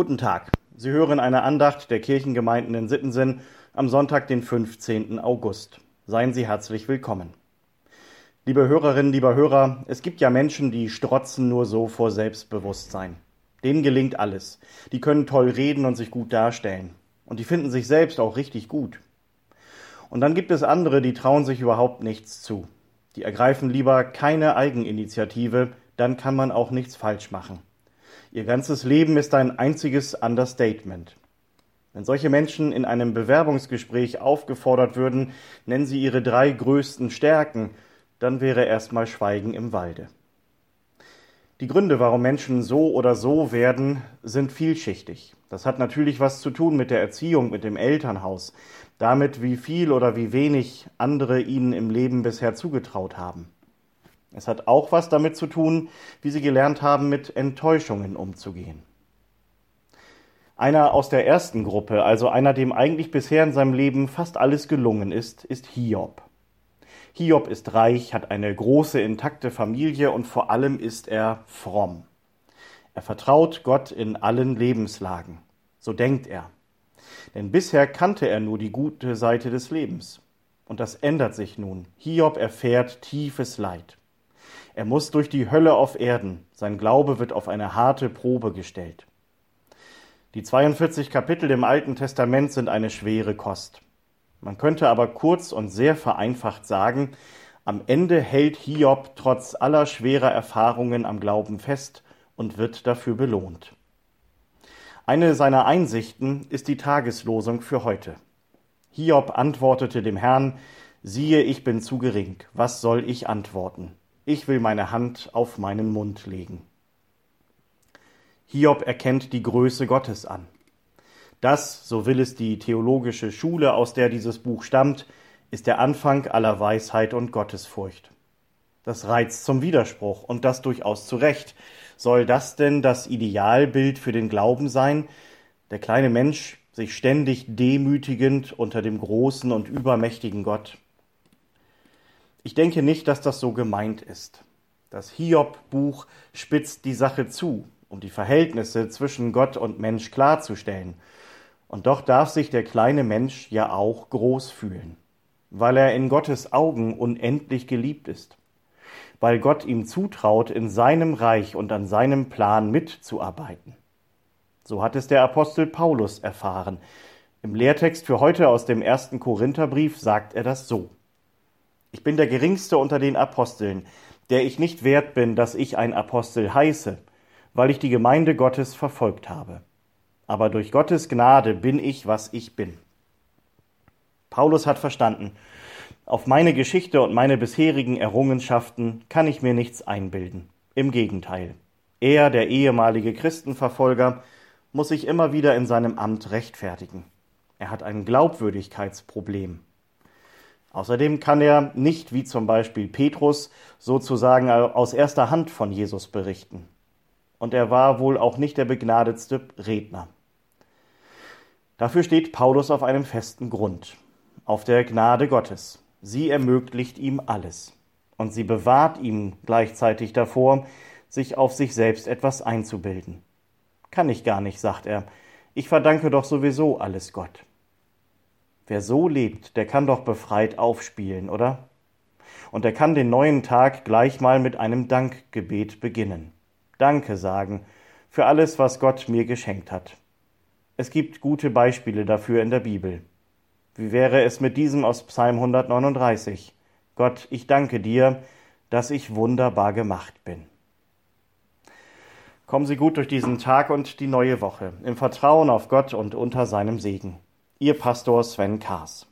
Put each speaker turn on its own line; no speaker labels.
Guten Tag. Sie hören eine Andacht der Kirchengemeinden in Sittensen am Sonntag, den 15. August. Seien Sie herzlich willkommen. Liebe Hörerinnen, lieber Hörer, es gibt ja Menschen, die strotzen nur so vor Selbstbewusstsein. Denen gelingt alles. Die können toll reden und sich gut darstellen. Und die finden sich selbst auch richtig gut. Und dann gibt es andere, die trauen sich überhaupt nichts zu. Die ergreifen lieber keine Eigeninitiative, dann kann man auch nichts falsch machen. Ihr ganzes Leben ist ein einziges Understatement. Wenn solche Menschen in einem Bewerbungsgespräch aufgefordert würden, nennen sie ihre drei größten Stärken, dann wäre erstmal Schweigen im Walde. Die Gründe, warum Menschen so oder so werden, sind vielschichtig. Das hat natürlich was zu tun mit der Erziehung, mit dem Elternhaus, damit, wie viel oder wie wenig andere ihnen im Leben bisher zugetraut haben. Es hat auch was damit zu tun, wie sie gelernt haben, mit Enttäuschungen umzugehen. Einer aus der ersten Gruppe, also einer, dem eigentlich bisher in seinem Leben fast alles gelungen ist, ist Hiob. Hiob ist reich, hat eine große, intakte Familie und vor allem ist er fromm. Er vertraut Gott in allen Lebenslagen. So denkt er. Denn bisher kannte er nur die gute Seite des Lebens. Und das ändert sich nun. Hiob erfährt tiefes Leid. Er muss durch die Hölle auf Erden. Sein Glaube wird auf eine harte Probe gestellt. Die 42 Kapitel im Alten Testament sind eine schwere Kost. Man könnte aber kurz und sehr vereinfacht sagen, am Ende hält Hiob trotz aller schwerer Erfahrungen am Glauben fest und wird dafür belohnt. Eine seiner Einsichten ist die Tageslosung für heute. Hiob antwortete dem Herrn, siehe, ich bin zu gering, was soll ich antworten? Ich will meine Hand auf meinen Mund legen. Hiob erkennt die Größe Gottes an. Das, so will es die theologische Schule, aus der dieses Buch stammt, ist der Anfang aller Weisheit und Gottesfurcht. Das reizt zum Widerspruch und das durchaus zu Recht. Soll das denn das Idealbild für den Glauben sein? Der kleine Mensch sich ständig demütigend unter dem großen und übermächtigen Gott? Ich denke nicht, dass das so gemeint ist. Das Hiob-Buch spitzt die Sache zu, um die Verhältnisse zwischen Gott und Mensch klarzustellen. Und doch darf sich der kleine Mensch ja auch groß fühlen, weil er in Gottes Augen unendlich geliebt ist, weil Gott ihm zutraut, in seinem Reich und an seinem Plan mitzuarbeiten. So hat es der Apostel Paulus erfahren. Im Lehrtext für heute aus dem ersten Korintherbrief sagt er das so. Ich bin der geringste unter den Aposteln, der ich nicht wert bin, dass ich ein Apostel heiße, weil ich die Gemeinde Gottes verfolgt habe. Aber durch Gottes Gnade bin ich, was ich bin. Paulus hat verstanden, auf meine Geschichte und meine bisherigen Errungenschaften kann ich mir nichts einbilden. Im Gegenteil. Er, der ehemalige Christenverfolger, muss sich immer wieder in seinem Amt rechtfertigen. Er hat ein Glaubwürdigkeitsproblem. Außerdem kann er nicht wie zum Beispiel Petrus sozusagen aus erster Hand von Jesus berichten. Und er war wohl auch nicht der begnadetste Redner. Dafür steht Paulus auf einem festen Grund, auf der Gnade Gottes. Sie ermöglicht ihm alles. Und sie bewahrt ihn gleichzeitig davor, sich auf sich selbst etwas einzubilden. Kann ich gar nicht, sagt er. Ich verdanke doch sowieso alles Gott. Wer so lebt, der kann doch befreit aufspielen, oder? Und er kann den neuen Tag gleich mal mit einem Dankgebet beginnen. Danke sagen für alles, was Gott mir geschenkt hat. Es gibt gute Beispiele dafür in der Bibel. Wie wäre es mit diesem aus Psalm 139? Gott, ich danke dir, dass ich wunderbar gemacht bin. Kommen Sie gut durch diesen Tag und die neue Woche, im Vertrauen auf Gott und unter seinem Segen. Ihr Pastor Sven Kaas.